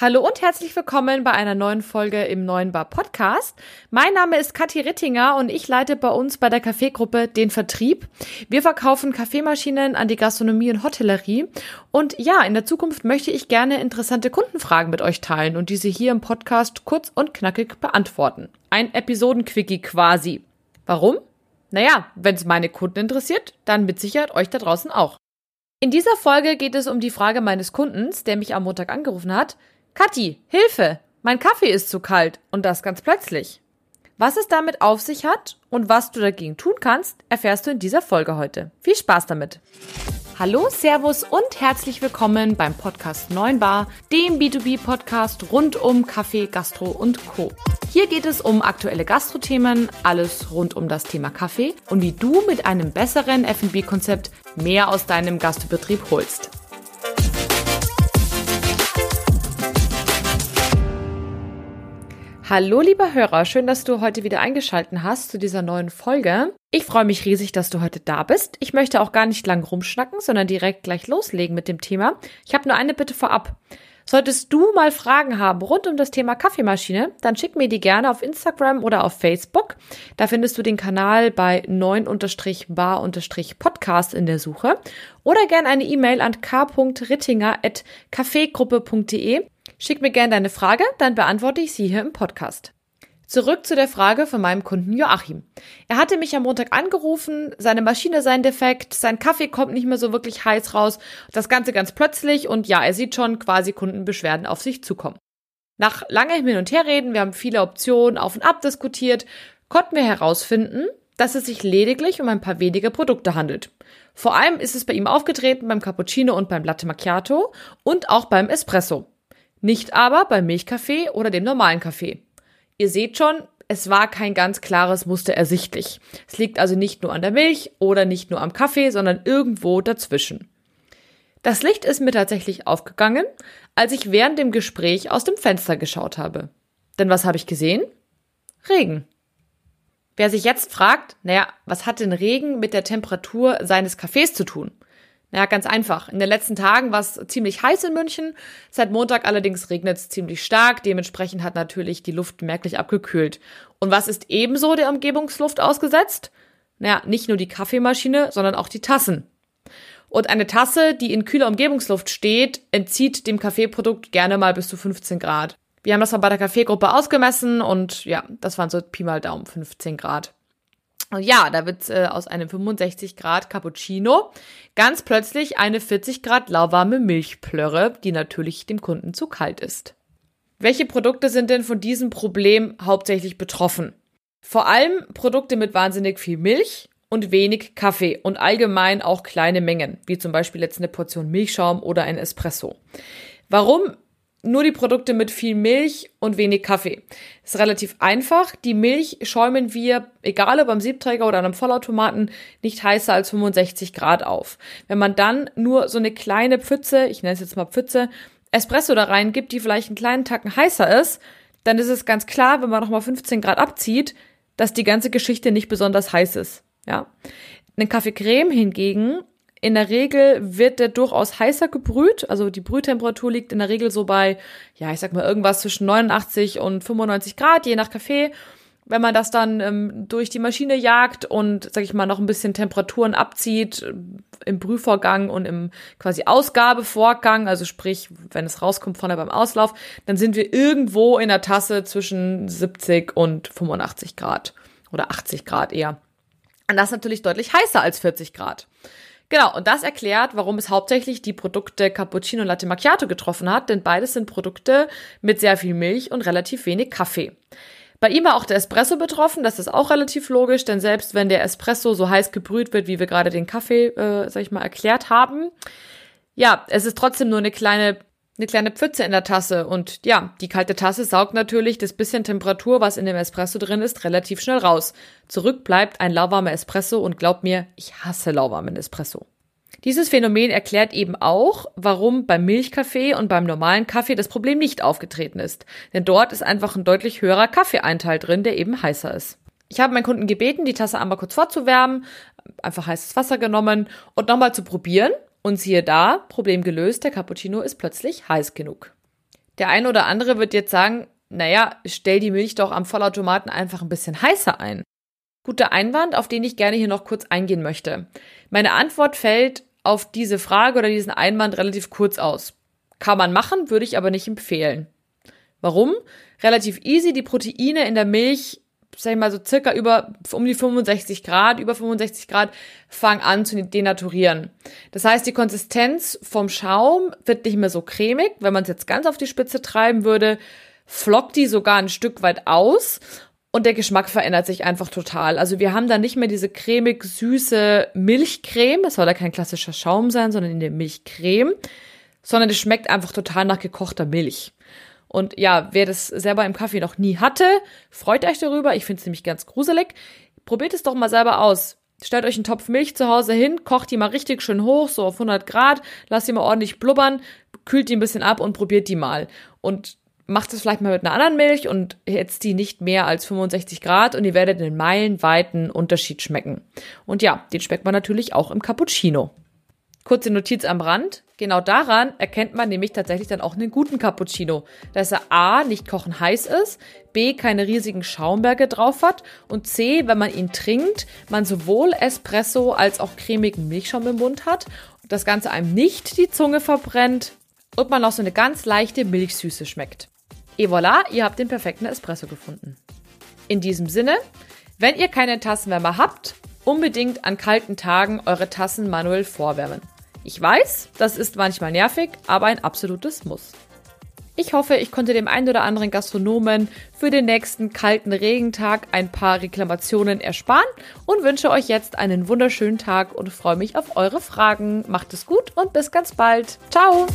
Hallo und herzlich willkommen bei einer neuen Folge im Neuen Bar Podcast. Mein Name ist Kathi Rittinger und ich leite bei uns bei der Kaffeegruppe den Vertrieb. Wir verkaufen Kaffeemaschinen an die Gastronomie und Hotellerie. Und ja, in der Zukunft möchte ich gerne interessante Kundenfragen mit euch teilen und diese hier im Podcast kurz und knackig beantworten. Ein Episodenquickie quasi. Warum? Naja, wenn es meine Kunden interessiert, dann mit Sicherheit euch da draußen auch. In dieser Folge geht es um die Frage meines Kundens, der mich am Montag angerufen hat. Kathi, Hilfe! Mein Kaffee ist zu kalt und das ganz plötzlich. Was es damit auf sich hat und was du dagegen tun kannst, erfährst du in dieser Folge heute. Viel Spaß damit! Hallo, Servus und herzlich willkommen beim Podcast 9 Bar, dem B2B-Podcast rund um Kaffee, Gastro und Co. Hier geht es um aktuelle Gastrothemen, alles rund um das Thema Kaffee und wie du mit einem besseren F&B-Konzept mehr aus deinem Gastbetrieb holst. Hallo lieber Hörer, schön, dass du heute wieder eingeschalten hast zu dieser neuen Folge. Ich freue mich riesig, dass du heute da bist. Ich möchte auch gar nicht lang rumschnacken, sondern direkt gleich loslegen mit dem Thema. Ich habe nur eine Bitte vorab. Solltest du mal Fragen haben rund um das Thema Kaffeemaschine, dann schick mir die gerne auf Instagram oder auf Facebook. Da findest du den Kanal bei 9-bar-podcast in der Suche. Oder gerne eine E-Mail an k.rittinger.kaffeegruppe.de. Schick mir gerne deine Frage, dann beantworte ich sie hier im Podcast. Zurück zu der Frage von meinem Kunden Joachim. Er hatte mich am Montag angerufen, seine Maschine sei ein defekt, sein Kaffee kommt nicht mehr so wirklich heiß raus, das Ganze ganz plötzlich und ja, er sieht schon quasi Kundenbeschwerden auf sich zukommen. Nach langem Hin und Herreden, wir haben viele Optionen auf und ab diskutiert, konnten wir herausfinden, dass es sich lediglich um ein paar wenige Produkte handelt. Vor allem ist es bei ihm aufgetreten beim Cappuccino und beim Latte Macchiato und auch beim Espresso. Nicht aber beim Milchkaffee oder dem normalen Kaffee. Ihr seht schon, es war kein ganz klares Muster ersichtlich. Es liegt also nicht nur an der Milch oder nicht nur am Kaffee, sondern irgendwo dazwischen. Das Licht ist mir tatsächlich aufgegangen, als ich während dem Gespräch aus dem Fenster geschaut habe. Denn was habe ich gesehen? Regen. Wer sich jetzt fragt, naja, was hat denn Regen mit der Temperatur seines Kaffees zu tun? Ja, ganz einfach. In den letzten Tagen war es ziemlich heiß in München. Seit Montag allerdings regnet es ziemlich stark. Dementsprechend hat natürlich die Luft merklich abgekühlt. Und was ist ebenso der Umgebungsluft ausgesetzt? Naja, nicht nur die Kaffeemaschine, sondern auch die Tassen. Und eine Tasse, die in kühler Umgebungsluft steht, entzieht dem Kaffeeprodukt gerne mal bis zu 15 Grad. Wir haben das mal bei der Kaffeegruppe ausgemessen und ja, das waren so Pi mal Daumen 15 Grad. Und ja, da wird äh, aus einem 65 Grad Cappuccino ganz plötzlich eine 40 Grad lauwarme Milchplörre, die natürlich dem Kunden zu kalt ist. Welche Produkte sind denn von diesem Problem hauptsächlich betroffen? Vor allem Produkte mit wahnsinnig viel Milch und wenig Kaffee und allgemein auch kleine Mengen, wie zum Beispiel jetzt eine Portion Milchschaum oder ein Espresso. Warum nur die Produkte mit viel Milch und wenig Kaffee. Ist relativ einfach. Die Milch schäumen wir, egal ob am Siebträger oder einem Vollautomaten, nicht heißer als 65 Grad auf. Wenn man dann nur so eine kleine Pfütze, ich nenne es jetzt mal Pfütze, Espresso da rein gibt, die vielleicht einen kleinen Tacken heißer ist, dann ist es ganz klar, wenn man nochmal 15 Grad abzieht, dass die ganze Geschichte nicht besonders heiß ist. Ja. Eine Kaffeecreme hingegen in der Regel wird der durchaus heißer gebrüht. Also die Brühtemperatur liegt in der Regel so bei, ja, ich sag mal irgendwas zwischen 89 und 95 Grad, je nach Kaffee. Wenn man das dann ähm, durch die Maschine jagt und, sag ich mal, noch ein bisschen Temperaturen abzieht äh, im Brühvorgang und im quasi Ausgabevorgang, also sprich, wenn es rauskommt vorne beim Auslauf, dann sind wir irgendwo in der Tasse zwischen 70 und 85 Grad oder 80 Grad eher. Und das ist natürlich deutlich heißer als 40 Grad. Genau, und das erklärt, warum es hauptsächlich die Produkte Cappuccino Latte Macchiato getroffen hat, denn beides sind Produkte mit sehr viel Milch und relativ wenig Kaffee. Bei ihm war auch der Espresso betroffen, das ist auch relativ logisch, denn selbst wenn der Espresso so heiß gebrüht wird, wie wir gerade den Kaffee, äh, sag ich mal, erklärt haben, ja, es ist trotzdem nur eine kleine eine kleine Pfütze in der Tasse und ja, die kalte Tasse saugt natürlich das bisschen Temperatur, was in dem Espresso drin ist, relativ schnell raus. Zurück bleibt ein lauwarmer Espresso und glaub mir, ich hasse lauwarmen Espresso. Dieses Phänomen erklärt eben auch, warum beim Milchkaffee und beim normalen Kaffee das Problem nicht aufgetreten ist. Denn dort ist einfach ein deutlich höherer Kaffeeeinteil drin, der eben heißer ist. Ich habe meinen Kunden gebeten, die Tasse einmal kurz vorzuwärmen, einfach heißes Wasser genommen und nochmal zu probieren, und siehe da, Problem gelöst, der Cappuccino ist plötzlich heiß genug. Der eine oder andere wird jetzt sagen, naja, stell die Milch doch am Vollautomaten einfach ein bisschen heißer ein. Guter Einwand, auf den ich gerne hier noch kurz eingehen möchte. Meine Antwort fällt auf diese Frage oder diesen Einwand relativ kurz aus. Kann man machen, würde ich aber nicht empfehlen. Warum? Relativ easy, die Proteine in der Milch, sag ich mal so circa über um die 65 Grad, über 65 Grad, fangen an zu denaturieren. Das heißt, die Konsistenz vom Schaum wird nicht mehr so cremig. Wenn man es jetzt ganz auf die Spitze treiben würde, flockt die sogar ein Stück weit aus und der Geschmack verändert sich einfach total. Also wir haben da nicht mehr diese cremig süße Milchcreme. Das soll ja kein klassischer Schaum sein, sondern in der Milchcreme. Sondern es schmeckt einfach total nach gekochter Milch. Und ja, wer das selber im Kaffee noch nie hatte, freut euch darüber. Ich finde es nämlich ganz gruselig. Probiert es doch mal selber aus. Stellt euch einen Topf Milch zu Hause hin, kocht die mal richtig schön hoch, so auf 100 Grad, lasst die mal ordentlich blubbern, kühlt die ein bisschen ab und probiert die mal. Und macht es vielleicht mal mit einer anderen Milch und jetzt die nicht mehr als 65 Grad und ihr werdet einen meilenweiten Unterschied schmecken. Und ja, den schmeckt man natürlich auch im Cappuccino. Kurze Notiz am Rand. Genau daran erkennt man nämlich tatsächlich dann auch einen guten Cappuccino, dass er A, nicht kochen heiß ist, B, keine riesigen Schaumberge drauf hat und C, wenn man ihn trinkt, man sowohl Espresso als auch cremigen Milchschaum im Mund hat, das Ganze einem nicht die Zunge verbrennt und man auch so eine ganz leichte Milchsüße schmeckt. Et voilà, ihr habt den perfekten Espresso gefunden. In diesem Sinne, wenn ihr keine Tassenwärmer habt, unbedingt an kalten Tagen eure Tassen manuell vorwärmen. Ich weiß, das ist manchmal nervig, aber ein absolutes Muss. Ich hoffe, ich konnte dem einen oder anderen Gastronomen für den nächsten kalten Regentag ein paar Reklamationen ersparen und wünsche euch jetzt einen wunderschönen Tag und freue mich auf eure Fragen. Macht es gut und bis ganz bald. Ciao!